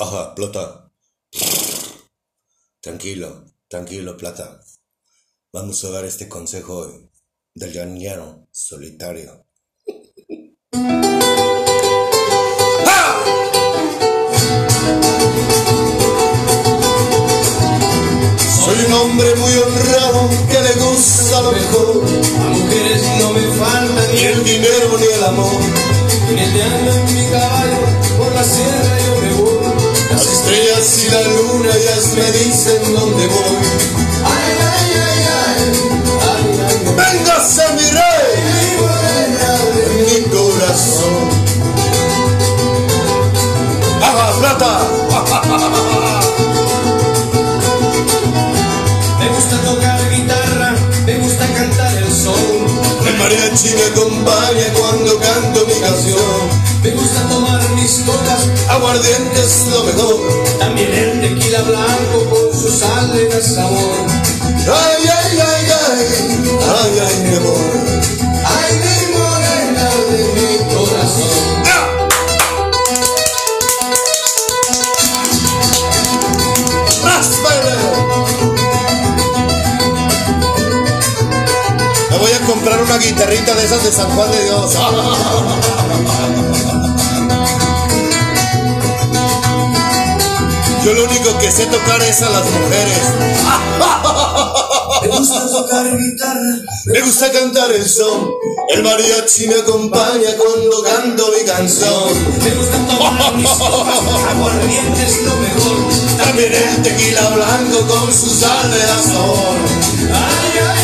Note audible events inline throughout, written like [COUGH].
Ajá, plata. Tranquilo, tranquilo, plata. Vamos a dar este consejo hoy del llanero solitario. Soy un hombre muy honrado que le gusta lo mejor. A mujeres no me falta Ni ni el dinero ni el amor. Jineteando en mi caballo, por la sierra yo. Las estrellas y la luna ellas me dicen dónde voy. Ay, ay, ay, ay, ay, ay, ¡Véngase mi rey! mi corazón. ¡Haga plata! Mariachi me acompaña cuando canto mi canción. Me gusta tomar mis copas, Aguardiente es lo mejor. también el tequila blanco con su sal de sabor. Ay, ay, ay, ay, ay, ay, mi amor. Ay, mi morena de mi corazón. Comprar una guitarrita de esas de San Juan de Dios. Yo lo único que sé tocar es a las mujeres. Me gusta tocar guitarra, Me gusta cantar el son. El mariachi me acompaña cuando canto mi canción. me gusta tomar mis copas, aguardiente es lo mejor. También el tequila blanco con su sal de ay, ay,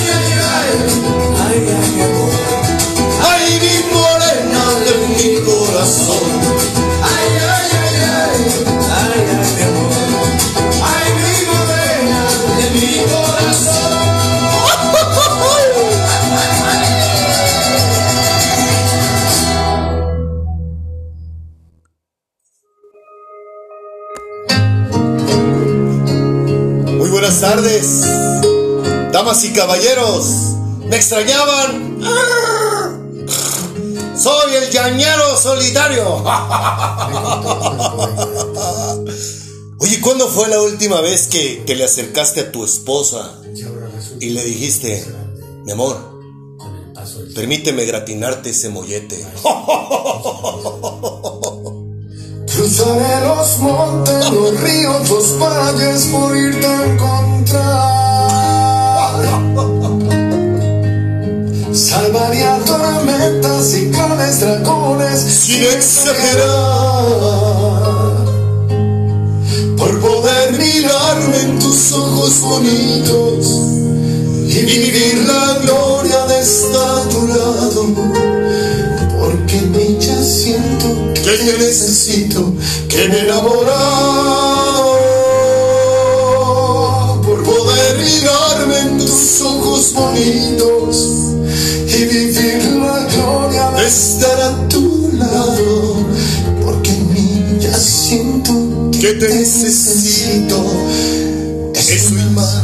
damas y caballeros. ¿Me extrañaban? Soy el llañero solitario. Oye, ¿cuándo fue la última vez que, que le acercaste a tu esposa y le dijiste, mi amor, permíteme gratinarte ese mollete? Cruzaré los montes, los ríos, los valles por irte a encontrar. Salvaría tormentas y grandes dragones Sin exagerar, por poder mirarme en tus ojos bonitos y vivir la gloria de estar a tu lado. Porque en ella siento que te necesito, que me enamorado por poder mirarme en tus ojos bonitos y vivir la gloria de estar a tu lado. Porque en mí ya siento que te necesito, eso y más.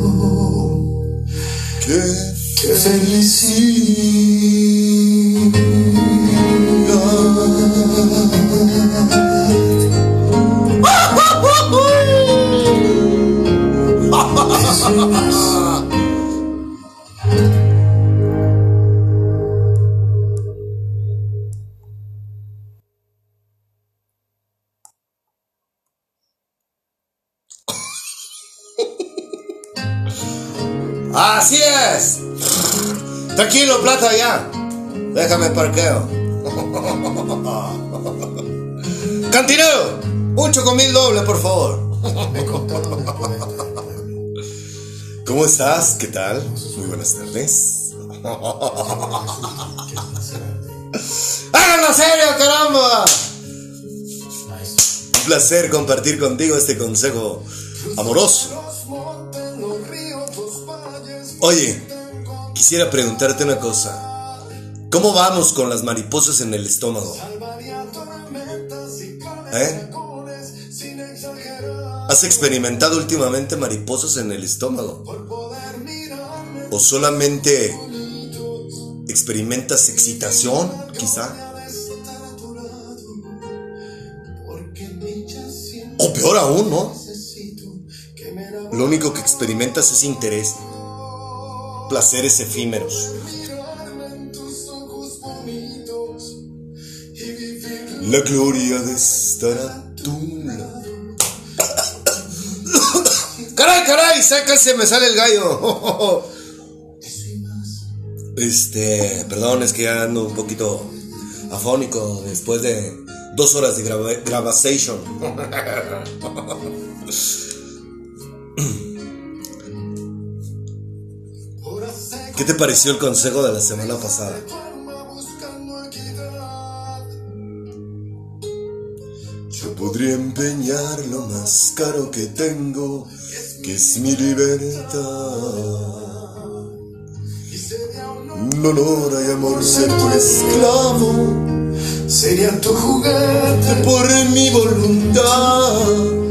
¡Qué qué felicidad. Tranquilo, plata, ya. Déjame parqueo. [LAUGHS] Cantinero, un chocomil doble, por favor. ¿Cómo estás? ¿Qué tal? Muy buenas tardes. ¡Háganlo serio, caramba! Un placer compartir contigo este consejo amoroso. Oye, quisiera preguntarte una cosa. ¿Cómo vamos con las mariposas en el estómago? ¿Eh? ¿Has experimentado últimamente mariposas en el estómago? ¿O solamente experimentas excitación, quizá? O peor aún, ¿no? Lo único que experimentas es interés, placeres efímeros. La gloria de estar a. [COUGHS] ¡Caray, caray! ¡Sácase! Me sale el gallo. [LAUGHS] Este, perdón, es que ya ando un poquito afónico después de dos horas de grabación. [LAUGHS] [COUGHS] ¿Qué te pareció el consejo de la semana pasada? Yo podría empeñar lo más caro que tengo, que es mi libertad. Un honor y amor ser tu esclavo, sería tu juguete por mi voluntad.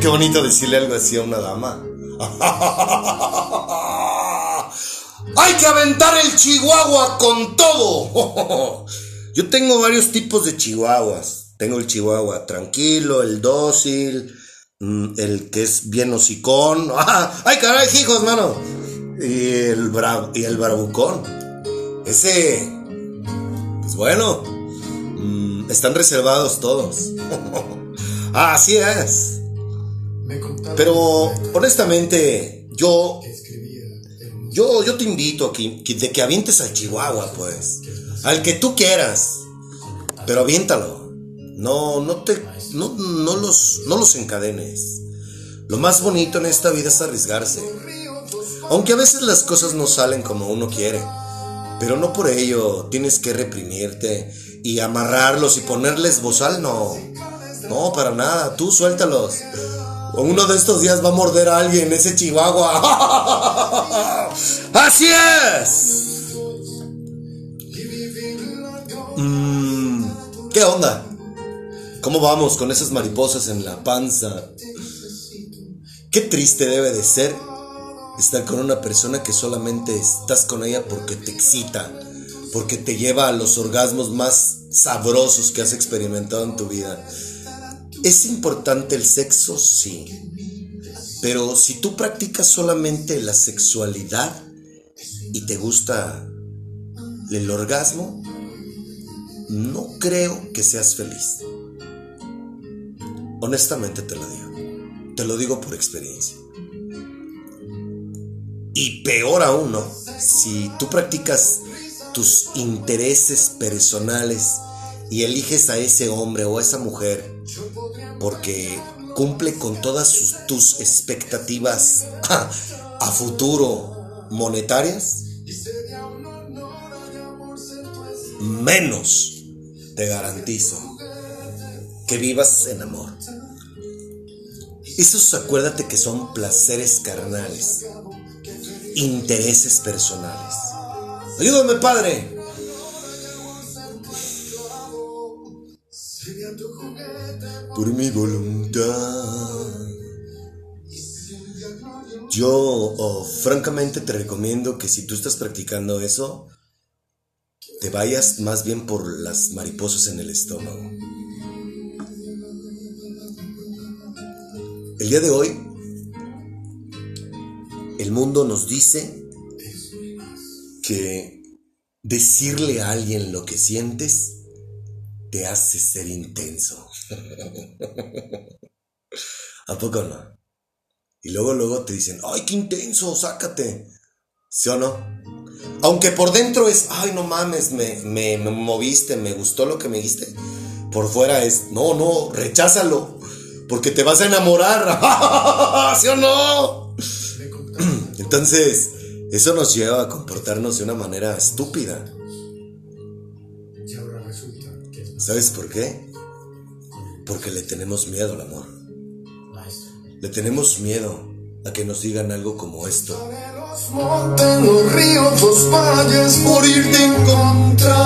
Qué bonito, decirle algo así a una dama. [LAUGHS] Hay que aventar el chihuahua con todo. [LAUGHS] Yo tengo varios tipos de chihuahuas. Tengo el chihuahua tranquilo, el dócil, mm, el que es bien hocicón. [LAUGHS] ¡Ay, caray, hijos, mano! Y el, bra y el bravucón. Ese, pues bueno, mm, están reservados todos. Así es. Pero honestamente, yo, yo, yo te invito a que, de que avientes al Chihuahua, pues. Al que tú quieras. Pero aviéntalo. No, no te, no, no los, no los encadenes. Lo más bonito en esta vida es arriesgarse. Aunque a veces las cosas no salen como uno quiere. Pero no por ello tienes que reprimirte y amarrarlos y ponerles bozal, no. No, para nada, tú suéltalos. Uno de estos días va a morder a alguien, ese chihuahua. [LAUGHS] ¡Así es! Mm, ¿Qué onda? ¿Cómo vamos con esas mariposas en la panza? Qué triste debe de ser estar con una persona que solamente estás con ella porque te excita, porque te lleva a los orgasmos más sabrosos que has experimentado en tu vida. ¿Es importante el sexo? Sí. Pero si tú practicas solamente la sexualidad y te gusta el orgasmo, no creo que seas feliz. Honestamente te lo digo. Te lo digo por experiencia. Y peor aún, ¿no? Si tú practicas tus intereses personales y eliges a ese hombre o a esa mujer porque cumple con todas tus expectativas a futuro monetarias, menos te garantizo que vivas en amor. Esos acuérdate que son placeres carnales intereses personales. Ayúdame, Padre. Por mi voluntad. Yo oh, francamente te recomiendo que si tú estás practicando eso, te vayas más bien por las mariposas en el estómago. El día de hoy, el mundo nos dice que decirle a alguien lo que sientes te hace ser intenso. [LAUGHS] ¿A poco no? Y luego, luego te dicen, ay, qué intenso, sácate. ¿Sí o no? Aunque por dentro es, ay, no mames, me, me, me moviste, me gustó lo que me dijiste. Por fuera es, no, no, recházalo. Porque te vas a enamorar. [LAUGHS] ¿Sí o no? [CLEARS THROAT] Entonces, eso nos lleva a comportarnos de una manera estúpida. ¿Sabes por qué? Porque le tenemos miedo al amor. Le tenemos miedo a que nos digan algo como esto. Montes, los ríos, los valles, por irte a encontrar.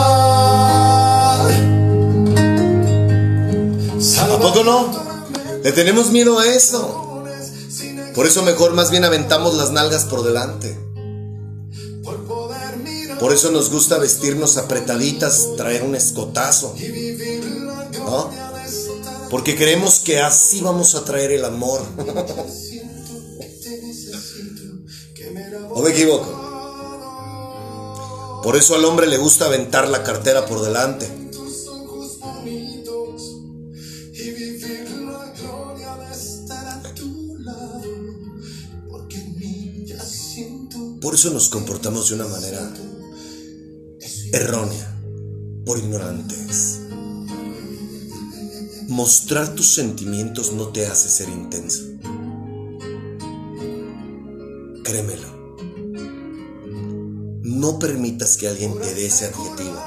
¿A poco no? Le tenemos miedo a eso. Por eso mejor más bien aventamos las nalgas por delante. Por eso nos gusta vestirnos apretaditas, traer un escotazo. ¿No? Porque creemos que así vamos a traer el amor. ¿O me equivoco? Por eso al hombre le gusta aventar la cartera por delante. Por eso nos comportamos de una manera errónea, por ignorantes. Mostrar tus sentimientos no te hace ser intenso. Créemelo. No permitas que alguien te dé ese adjetivo.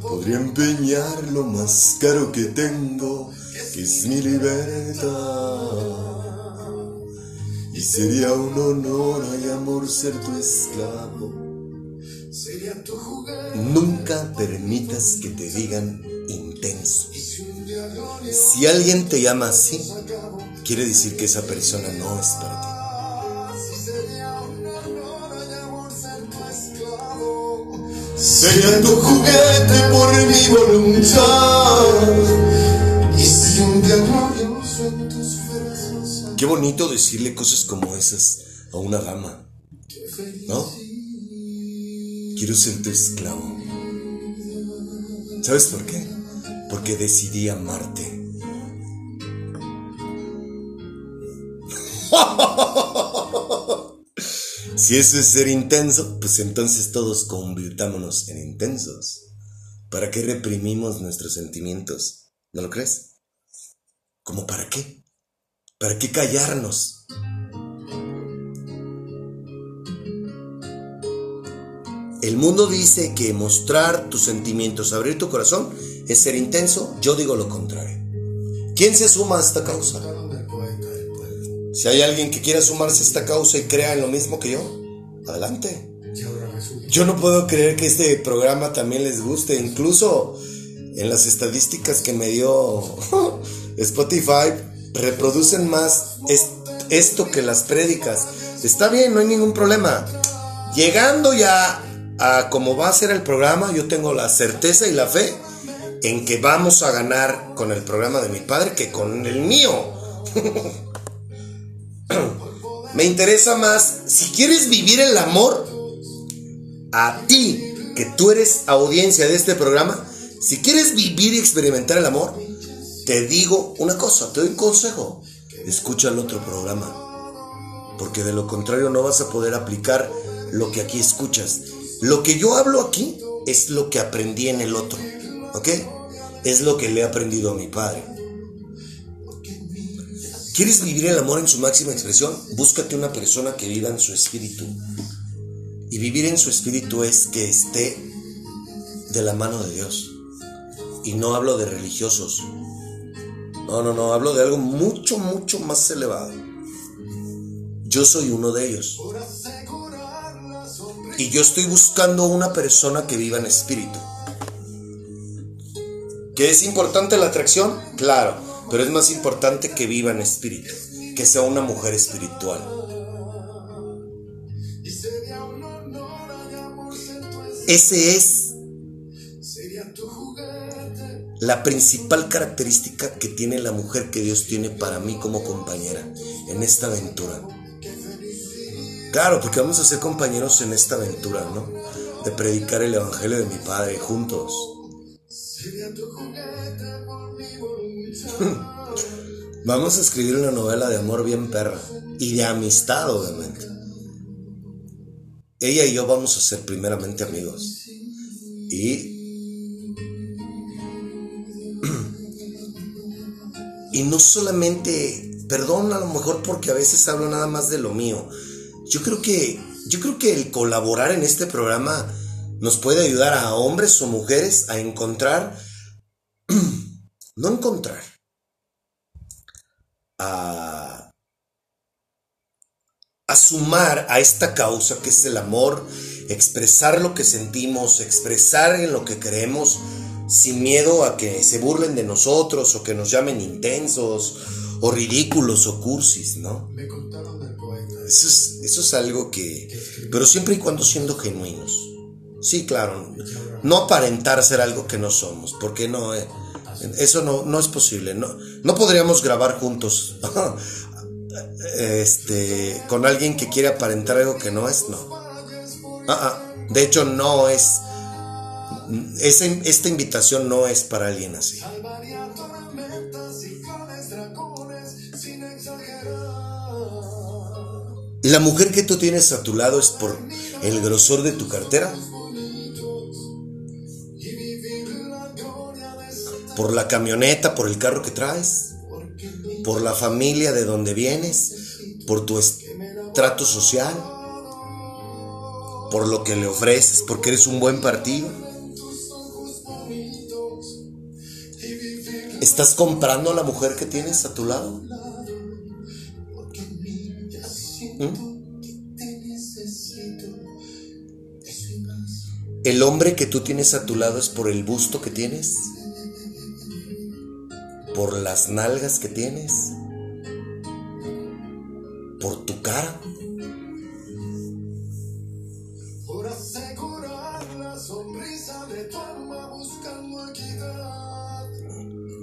Podría empeñar lo más caro que tengo, que es mi libertad. Y sería un honor y amor ser tu esclavo. Nunca permitas que te digan intenso. Si alguien te llama así, quiere decir que esa persona no es para ti. Sería tu juguete por mi voluntad. Qué bonito decirle cosas como esas a una dama, ¿no? Quiero ser tu esclavo. ¿Sabes por qué? Porque decidí amarte. [LAUGHS] Si eso es ser intenso, pues entonces todos convirtámonos en intensos. ¿Para qué reprimimos nuestros sentimientos? ¿No lo crees? ¿Cómo para qué? ¿Para qué callarnos? El mundo dice que mostrar tus sentimientos, abrir tu corazón, es ser intenso. Yo digo lo contrario. ¿Quién se suma a esta causa? Si hay alguien que quiera sumarse a esta causa y crea en lo mismo que yo, adelante. Yo no puedo creer que este programa también les guste. Incluso en las estadísticas que me dio [LAUGHS] Spotify, reproducen más esto que las prédicas. Está bien, no hay ningún problema. Llegando ya a cómo va a ser el programa, yo tengo la certeza y la fe en que vamos a ganar con el programa de mi padre que con el mío. [LAUGHS] Me interesa más, si quieres vivir el amor, a ti, que tú eres audiencia de este programa, si quieres vivir y experimentar el amor, te digo una cosa, te doy un consejo, escucha el otro programa, porque de lo contrario no vas a poder aplicar lo que aquí escuchas. Lo que yo hablo aquí es lo que aprendí en el otro, ¿ok? Es lo que le he aprendido a mi padre. ¿Quieres vivir el amor en su máxima expresión? Búscate una persona que viva en su espíritu. Y vivir en su espíritu es que esté de la mano de Dios. Y no hablo de religiosos. No, no, no, hablo de algo mucho, mucho más elevado. Yo soy uno de ellos. Y yo estoy buscando una persona que viva en espíritu. ¿Que es importante la atracción? Claro, pero es más importante que viva en espíritu, que sea una mujer espiritual. Ese es la principal característica que tiene la mujer que Dios tiene para mí como compañera en esta aventura. Claro, porque vamos a ser compañeros en esta aventura, ¿no? De predicar el Evangelio de mi Padre juntos. [LAUGHS] Vamos a escribir una novela de amor bien perra y de amistad, obviamente. Ella y yo vamos a ser primeramente amigos. Y [CLEARS THROAT] y no solamente, perdón a lo mejor porque a veces hablo nada más de lo mío. Yo creo que yo creo que el colaborar en este programa nos puede ayudar a hombres o mujeres a encontrar [CLEARS THROAT] no encontrar a a sumar a esta causa que es el amor, expresar lo que sentimos, expresar en lo que creemos, sin miedo a que se burlen de nosotros o que nos llamen intensos o ridículos o cursis, ¿no? Eso es, eso es algo que... Pero siempre y cuando siendo genuinos. Sí, claro. No aparentar ser algo que no somos, porque no... Eh, eso no, no es posible. No, no podríamos grabar juntos. [LAUGHS] este, con alguien que quiere aparentar algo que no es, no. Ah, ah. de hecho, no es esta invitación no es para alguien así. La mujer que tú tienes a tu lado es por el grosor de tu cartera, por la camioneta, por el carro que traes, por la familia de donde vienes, por tu trato social, por lo que le ofreces, porque eres un buen partido. ¿Estás comprando a la mujer que tienes a tu lado? ¿El hombre que tú tienes a tu lado es por el busto que tienes? ¿Por las nalgas que tienes? ¿Por tu cara?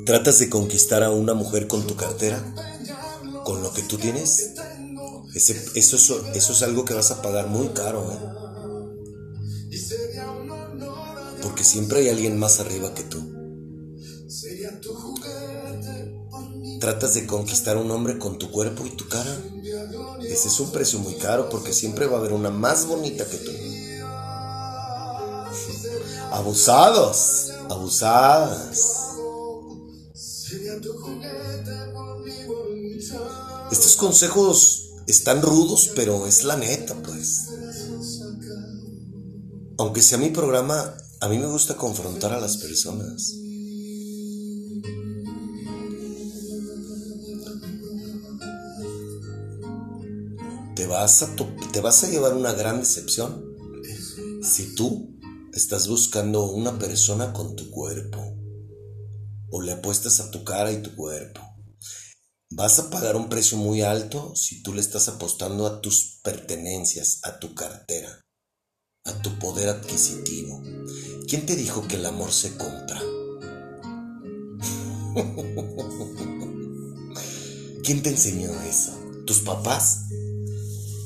¿Tratas de conquistar a una mujer con tu cartera? ¿Con lo que tú tienes? Eso, eso, es algo que vas a pagar muy caro, ¿eh? Porque siempre hay alguien más arriba que tú. Tratas de conquistar a un hombre con tu cuerpo y tu cara. Ese es un precio muy caro porque siempre va a haber una más bonita que tú. Abusados, abusadas. Estos consejos están rudos, pero es la neta, pues. Aunque sea mi programa, a mí me gusta confrontar a las personas. Te vas a, te vas a llevar una gran decepción si tú estás buscando una persona con tu cuerpo o le apuestas a tu cara y tu cuerpo. Vas a pagar un precio muy alto si tú le estás apostando a tus pertenencias, a tu cartera, a tu poder adquisitivo. ¿Quién te dijo que el amor se compra? [LAUGHS] ¿Quién te enseñó eso? ¿Tus papás?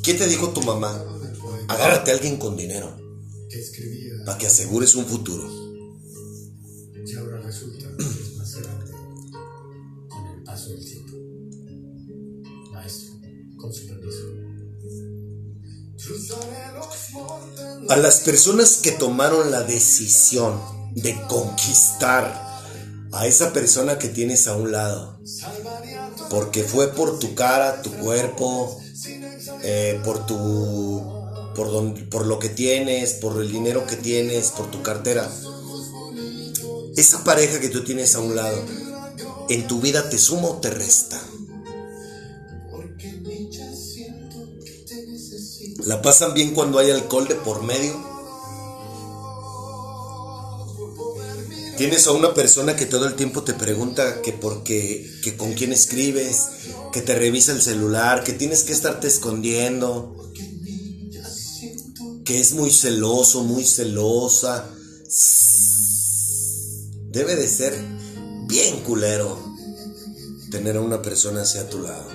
¿Quién te dijo tu mamá? Agárrate a alguien con dinero para que asegures un futuro. A las personas que tomaron la decisión de conquistar a esa persona que tienes a un lado, porque fue por tu cara, tu cuerpo, eh, por tu por, por lo que tienes, por el dinero que tienes, por tu cartera. Esa pareja que tú tienes a un lado, ¿en tu vida te suma o te resta? ¿La pasan bien cuando hay alcohol de por medio? Tienes a una persona que todo el tiempo te pregunta que por qué, que con quién escribes, que te revisa el celular, que tienes que estarte escondiendo, que es muy celoso, muy celosa. Debe de ser bien culero tener a una persona así a tu lado.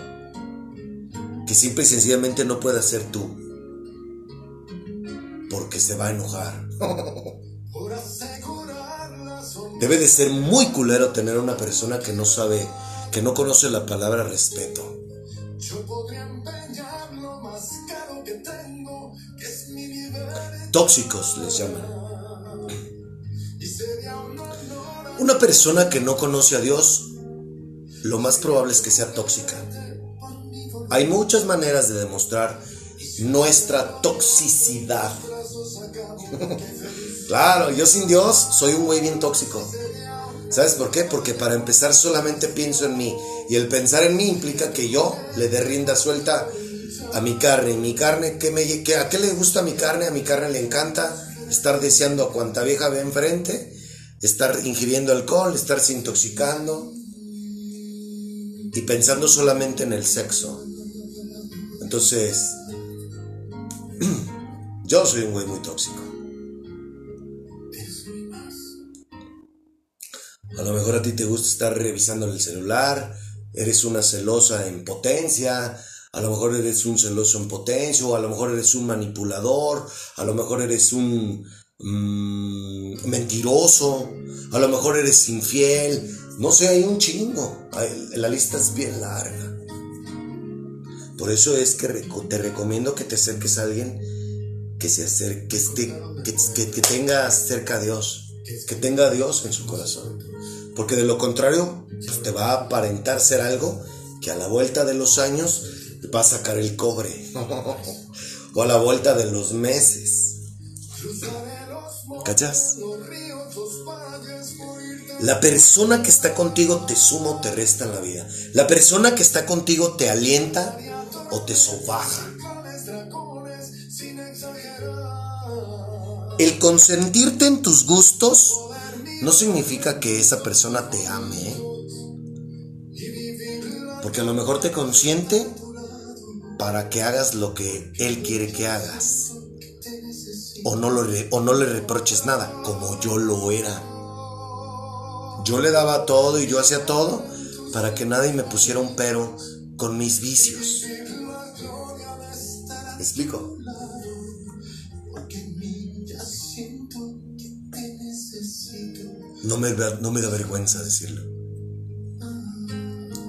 Que simple y sencillamente no pueda ser tú. Porque se va a enojar. [LAUGHS] Debe de ser muy culero tener a una persona que no sabe, que no conoce la palabra respeto. Tóxicos les llaman. Una persona que no conoce a Dios, lo más probable es que sea tóxica. Hay muchas maneras de demostrar nuestra toxicidad. Claro, yo sin Dios soy un güey bien tóxico. ¿Sabes por qué? Porque para empezar solamente pienso en mí. Y el pensar en mí implica que yo le dé rienda suelta a mi carne. Mi carne, ¿qué me, ¿a qué le gusta mi carne? A mi carne le encanta estar deseando a cuanta vieja ve enfrente, estar ingiriendo alcohol, estarse intoxicando y pensando solamente en el sexo. Entonces, [CLEARS THROAT] yo soy un güey muy tóxico. A lo mejor a ti te gusta estar revisando el celular, eres una celosa en potencia, a lo mejor eres un celoso en potencia, o a lo mejor eres un manipulador, a lo mejor eres un mm, mentiroso, a lo mejor eres infiel, no sé, hay un chingo, la lista es bien larga. Por eso es que te recomiendo que te acerques a alguien que se acerque, que, esté, que, que tenga cerca a Dios, que tenga a Dios en su corazón. Porque de lo contrario, pues, te va a aparentar ser algo que a la vuelta de los años va a sacar el cobre. [LAUGHS] o a la vuelta de los meses. ¿Cachas? La persona que está contigo te suma o te resta en la vida. La persona que está contigo te alienta o te sobaja. El consentirte en tus gustos no significa que esa persona te ame. ¿eh? Porque a lo mejor te consiente para que hagas lo que él quiere que hagas. O no, lo, o no le reproches nada, como yo lo era. Yo le daba todo y yo hacía todo para que nadie me pusiera un pero con mis vicios. ¿Me explico? No me, no me da vergüenza decirlo.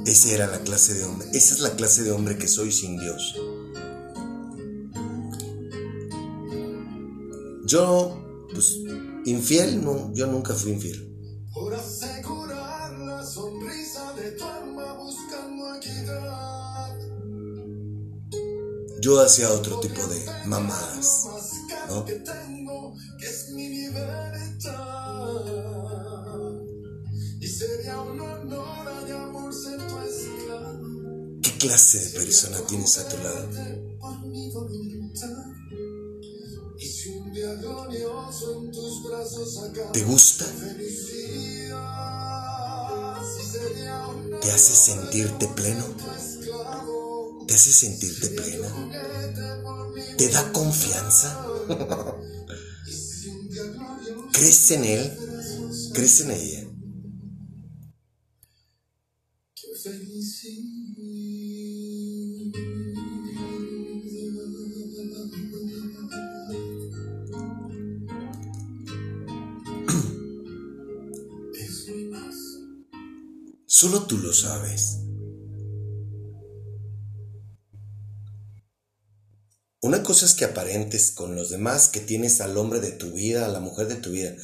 Esa era la clase de hombre. Esa es la clase de hombre que soy sin Dios. Yo, pues, infiel, no, yo nunca fui infiel. Yo hacía otro tipo de mamadas, ¿no? Clase de persona tienes a tu lado? ¿Te gusta? ¿Te hace sentirte pleno? ¿Te hace sentirte plena? ¿Te da confianza? [LAUGHS] ¿Crees en él? ¿Crees en ella? Solo tú lo sabes. Una cosa es que aparentes con los demás que tienes al hombre de tu vida, a la mujer de tu vida,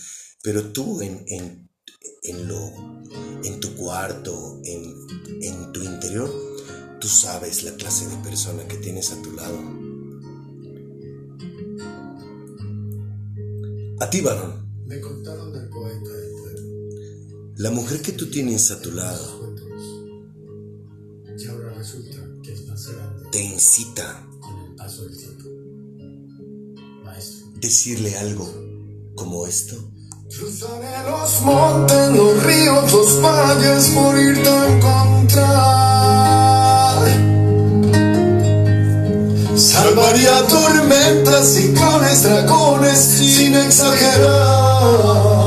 pero tú en, en, lo, en tu cuarto, en, en tu interior, tú sabes la clase de persona que tienes a tu lado. A ti, varón. Me contaron del poeta la mujer que tú tienes a tu lado te incita decirle algo como esto. Cruzaré los montes, los ríos, los valles por irte a encontrar. Salvaría tormentas, ciclones, dragones, sin exagerar.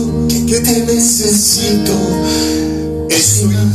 que necesito, eso y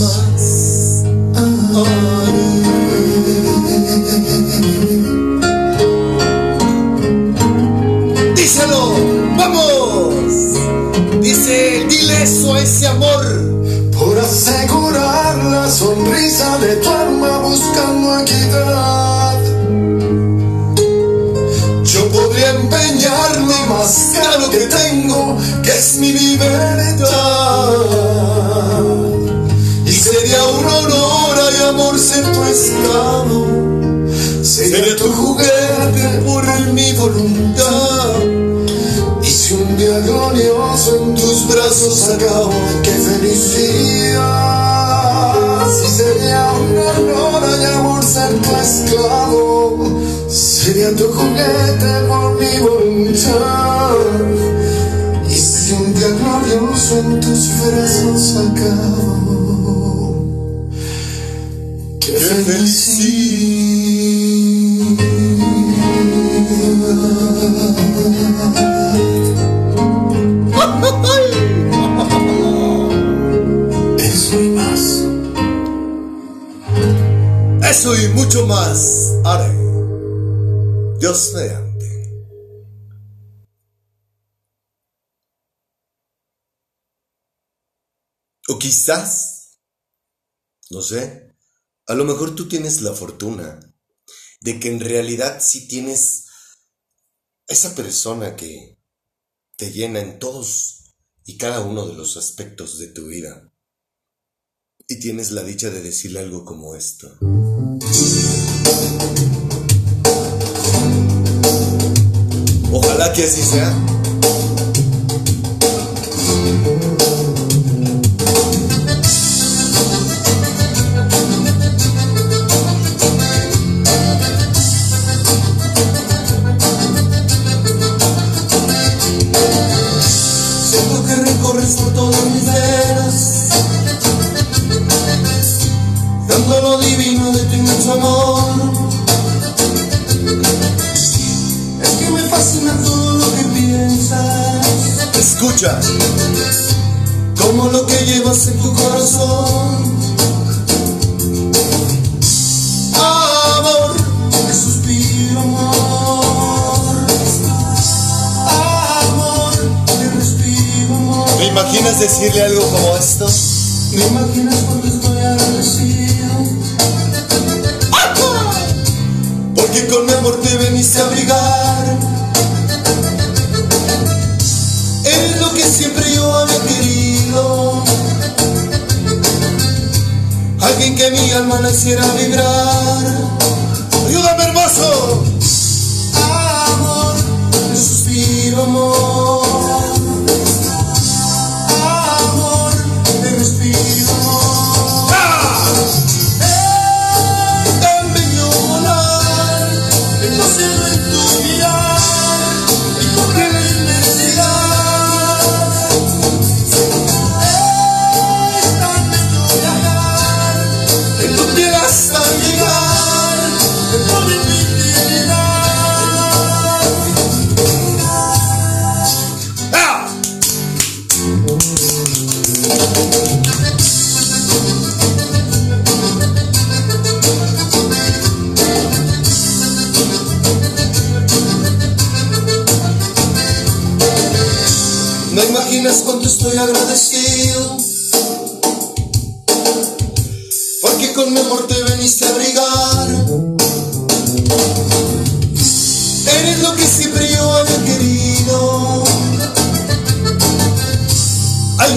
O quizás, no sé, a lo mejor tú tienes la fortuna de que en realidad sí tienes esa persona que te llena en todos y cada uno de los aspectos de tu vida. Y tienes la dicha de decirle algo como esto. Ojalá que así sea. Veniste a abrigar es lo que siempre yo había querido. Alguien que mi alma le hiciera vibrar.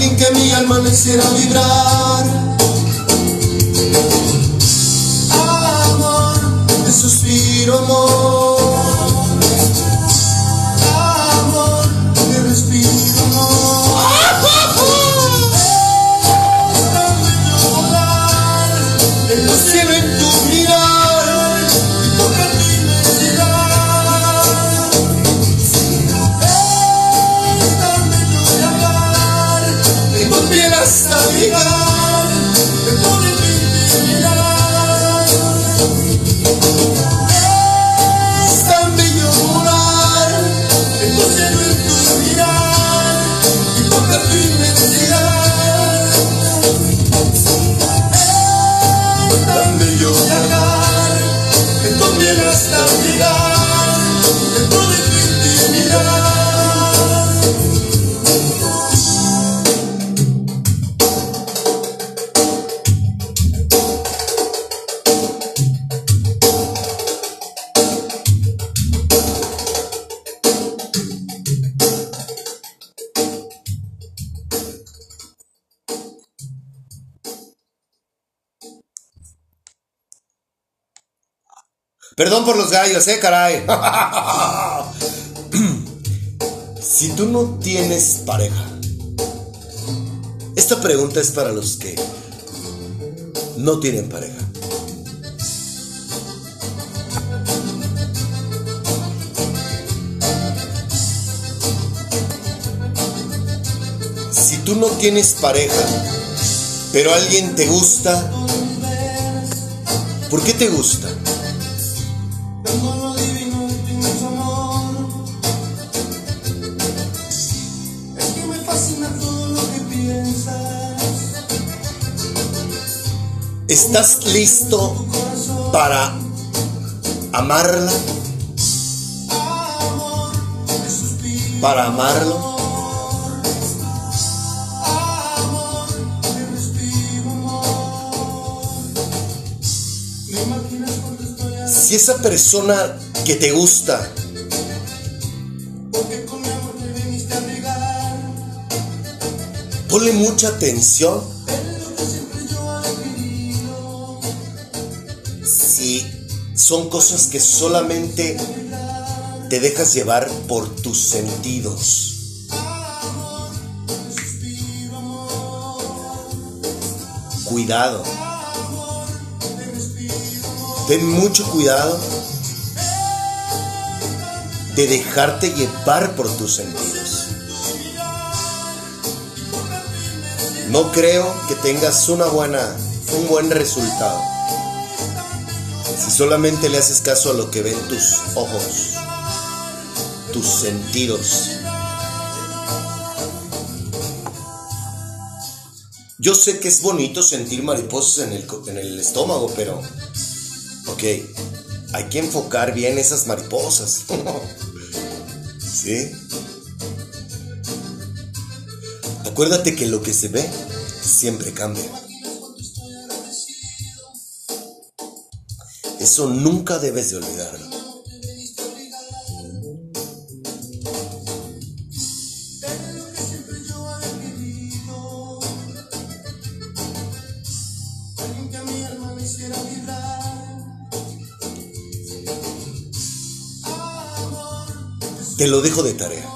Aunque mi alma no hiciera vibrar. Amor, te suspiro. Amor, Perdón por los gallos, eh, caray. [LAUGHS] si tú no tienes pareja, esta pregunta es para los que no tienen pareja. Si tú no tienes pareja, pero alguien te gusta, ¿por qué te gusta? ¿Estás listo para amarla? ¿Para amarlo? Si esa persona que te gusta. Ponle mucha atención son cosas que solamente te dejas llevar por tus sentidos. Cuidado. Ten mucho cuidado de dejarte llevar por tus sentidos. No creo que tengas una buena, un buen resultado solamente le haces caso a lo que ven tus ojos, tus sentidos. Yo sé que es bonito sentir mariposas en el, en el estómago, pero, ok, hay que enfocar bien esas mariposas. [LAUGHS] ¿Sí? Acuérdate que lo que se ve siempre cambia. Eso nunca debes de olvidarlo. Te lo dejo de tarea.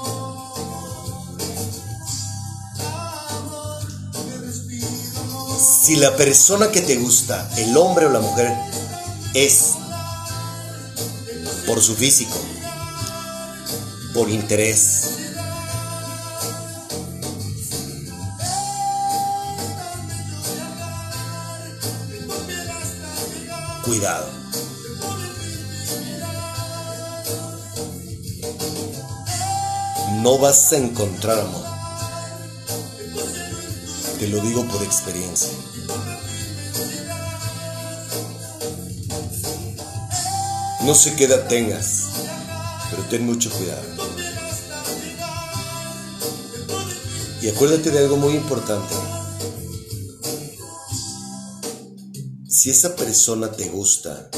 Si la persona que te gusta, el hombre o la mujer, es por su físico, por interés, cuidado. No vas a encontrar amor. Te lo digo por experiencia. No sé qué edad tengas, pero ten mucho cuidado. Y acuérdate de algo muy importante. Si esa persona te gusta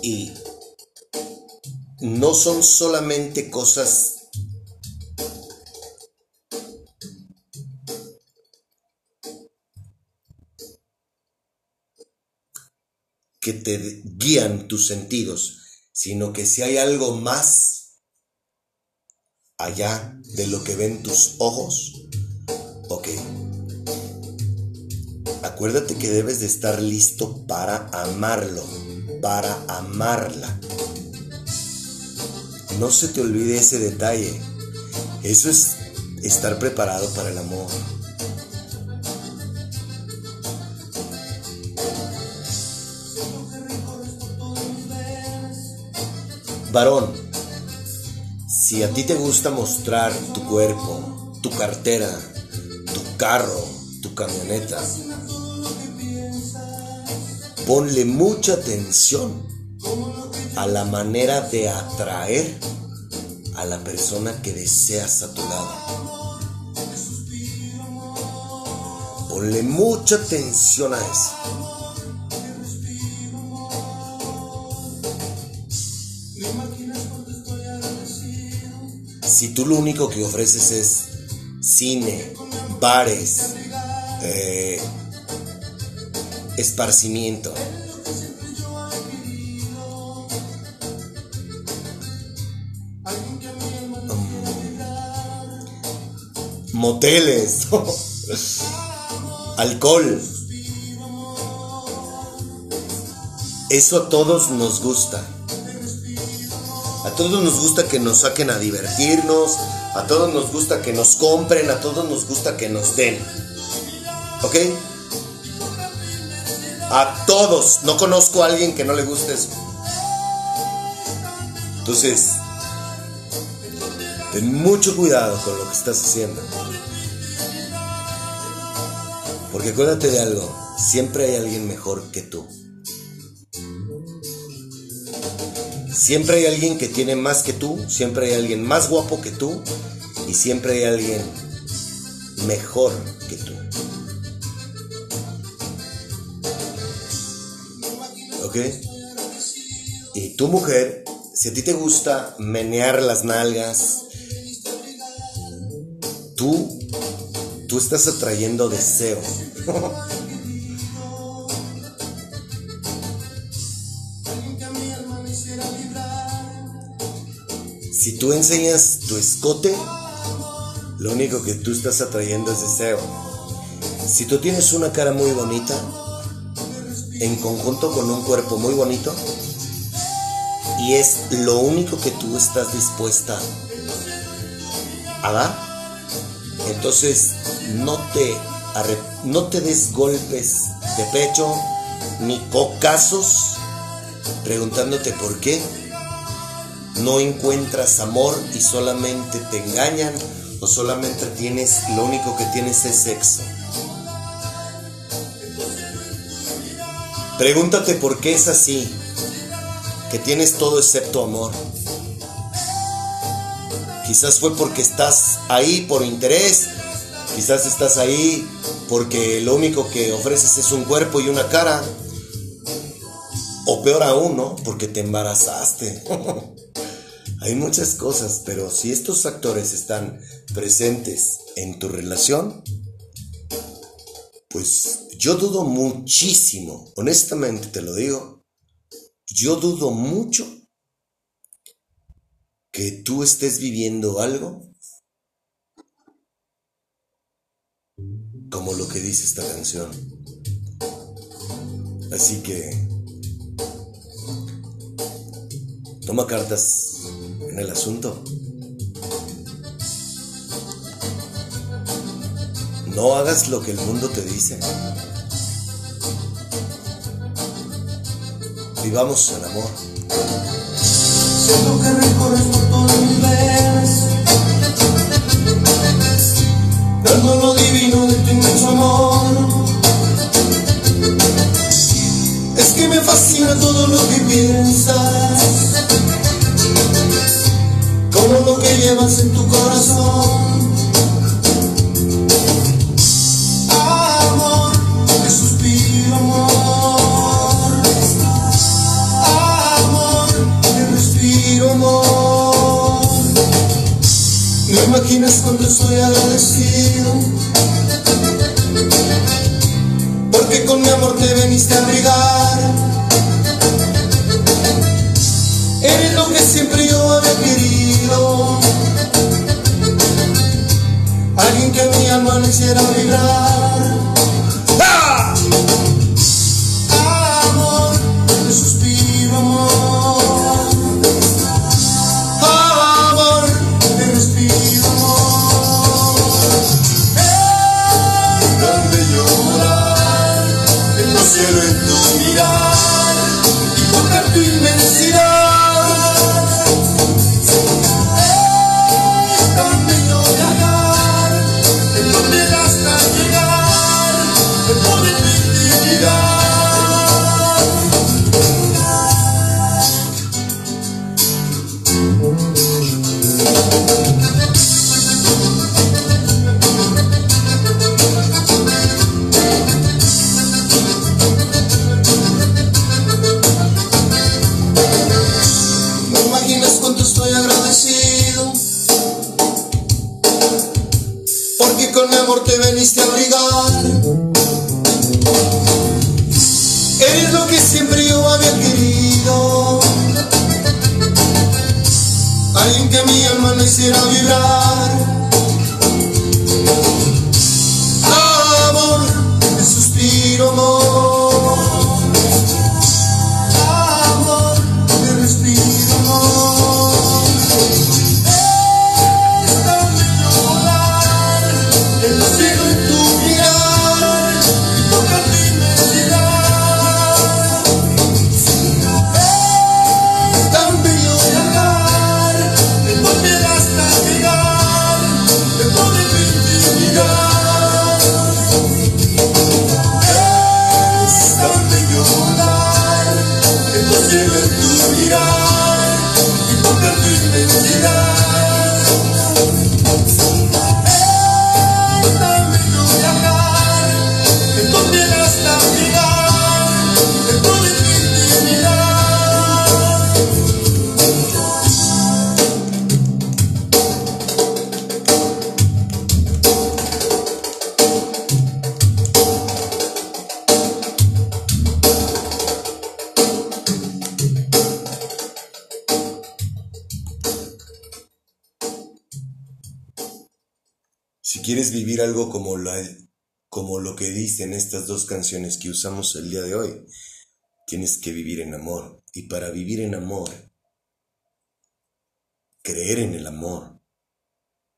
y no son solamente cosas que te guían tus sentidos, sino que si hay algo más allá de lo que ven tus ojos, ok. Acuérdate que debes de estar listo para amarlo, para amarla. No se te olvide ese detalle. Eso es estar preparado para el amor. Varón, si a ti te gusta mostrar tu cuerpo, tu cartera, tu carro, tu camioneta, ponle mucha atención a la manera de atraer a la persona que deseas a tu lado. Ponle mucha atención a eso. Si tú lo único que ofreces es cine, bares, eh, esparcimiento, mm, moteles, [LAUGHS] alcohol. Eso a todos nos gusta. A todos nos gusta que nos saquen a divertirnos, a todos nos gusta que nos compren, a todos nos gusta que nos den. ¿Ok? A todos. No conozco a alguien que no le guste eso. Entonces, ten mucho cuidado con lo que estás haciendo. Porque acuérdate de algo, siempre hay alguien mejor que tú. Siempre hay alguien que tiene más que tú, siempre hay alguien más guapo que tú y siempre hay alguien mejor que tú. ¿Ok? Y tu mujer, si a ti te gusta menear las nalgas, tú, tú estás atrayendo deseo. [LAUGHS] tú enseñas tu escote, lo único que tú estás atrayendo es deseo. Si tú tienes una cara muy bonita, en conjunto con un cuerpo muy bonito, y es lo único que tú estás dispuesta a dar, entonces no te, no te des golpes de pecho ni cocazos preguntándote por qué no encuentras amor y solamente te engañan o solamente tienes, lo único que tienes es sexo. Pregúntate por qué es así, que tienes todo excepto amor. Quizás fue porque estás ahí por interés, quizás estás ahí porque lo único que ofreces es un cuerpo y una cara. O peor aún, ¿no? Porque te embarazaste. [LAUGHS] Hay muchas cosas, pero si estos factores están presentes en tu relación, pues yo dudo muchísimo, honestamente te lo digo, yo dudo mucho que tú estés viviendo algo como lo que dice esta canción. Así que toma cartas en el asunto. No hagas lo que el mundo te dice. Vivamos el amor. Siento que recorres por todo el universo, dando lo divino de tu inmenso amor. Es que me fascina todo lo que piensas que en tu corazón. Amor, te suspiro, amor. Amor, te respiro, amor. No imaginas cuando estoy agradecido. Porque con mi amor te veniste a abrigar Hiciera vibrar. Dicen estas dos canciones que usamos el día de hoy, tienes que vivir en amor. Y para vivir en amor, creer en el amor,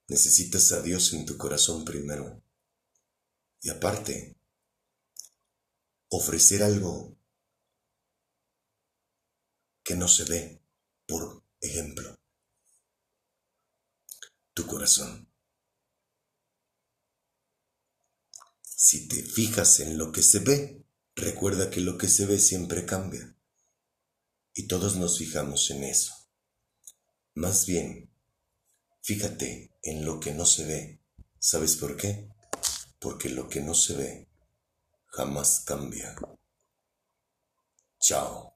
necesitas a Dios en tu corazón primero. Y aparte, ofrecer algo que no se ve, por ejemplo, tu corazón. Si te fijas en lo que se ve, recuerda que lo que se ve siempre cambia. Y todos nos fijamos en eso. Más bien, fíjate en lo que no se ve. ¿Sabes por qué? Porque lo que no se ve jamás cambia. Chao.